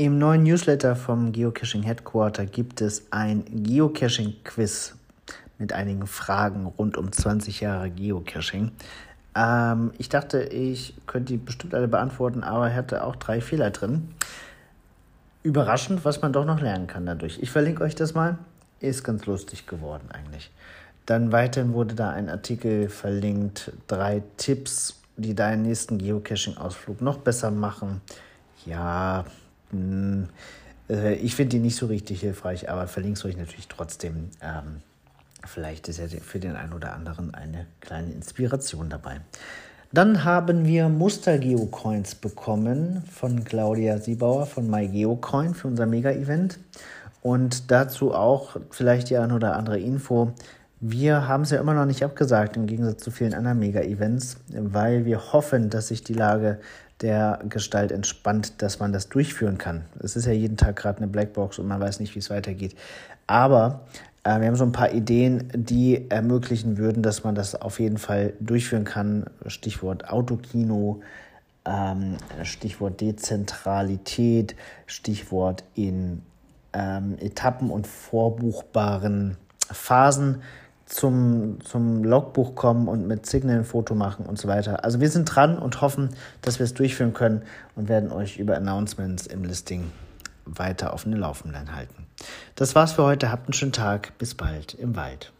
Im neuen Newsletter vom Geocaching Headquarter gibt es ein Geocaching-Quiz mit einigen Fragen rund um 20 Jahre Geocaching. Ähm, ich dachte, ich könnte die bestimmt alle beantworten, aber hatte auch drei Fehler drin. Überraschend, was man doch noch lernen kann dadurch. Ich verlinke euch das mal. Ist ganz lustig geworden eigentlich. Dann weiterhin wurde da ein Artikel verlinkt, drei Tipps, die deinen nächsten Geocaching-Ausflug noch besser machen. Ja, hm, äh, ich finde die nicht so richtig hilfreich, aber verlinke es euch natürlich trotzdem. Ähm, vielleicht ist ja für den einen oder anderen eine kleine Inspiration dabei. Dann haben wir Muster-Geocoins bekommen von Claudia Siebauer von MyGeocoin für unser Mega-Event. Und dazu auch vielleicht die ein oder andere Info. Wir haben es ja immer noch nicht abgesagt, im Gegensatz zu vielen anderen Mega-Events, weil wir hoffen, dass sich die Lage der Gestalt entspannt, dass man das durchführen kann. Es ist ja jeden Tag gerade eine Blackbox und man weiß nicht, wie es weitergeht. Aber äh, wir haben so ein paar Ideen, die ermöglichen würden, dass man das auf jeden Fall durchführen kann. Stichwort Autokino, ähm, Stichwort Dezentralität, Stichwort in ähm, Etappen und vorbuchbaren Phasen zum, zum Logbuch kommen und mit Signal ein Foto machen und so weiter. Also wir sind dran und hoffen, dass wir es durchführen können und werden euch über Announcements im Listing weiter auf den Laufenden halten. Das war's für heute. Habt einen schönen Tag. Bis bald im Wald.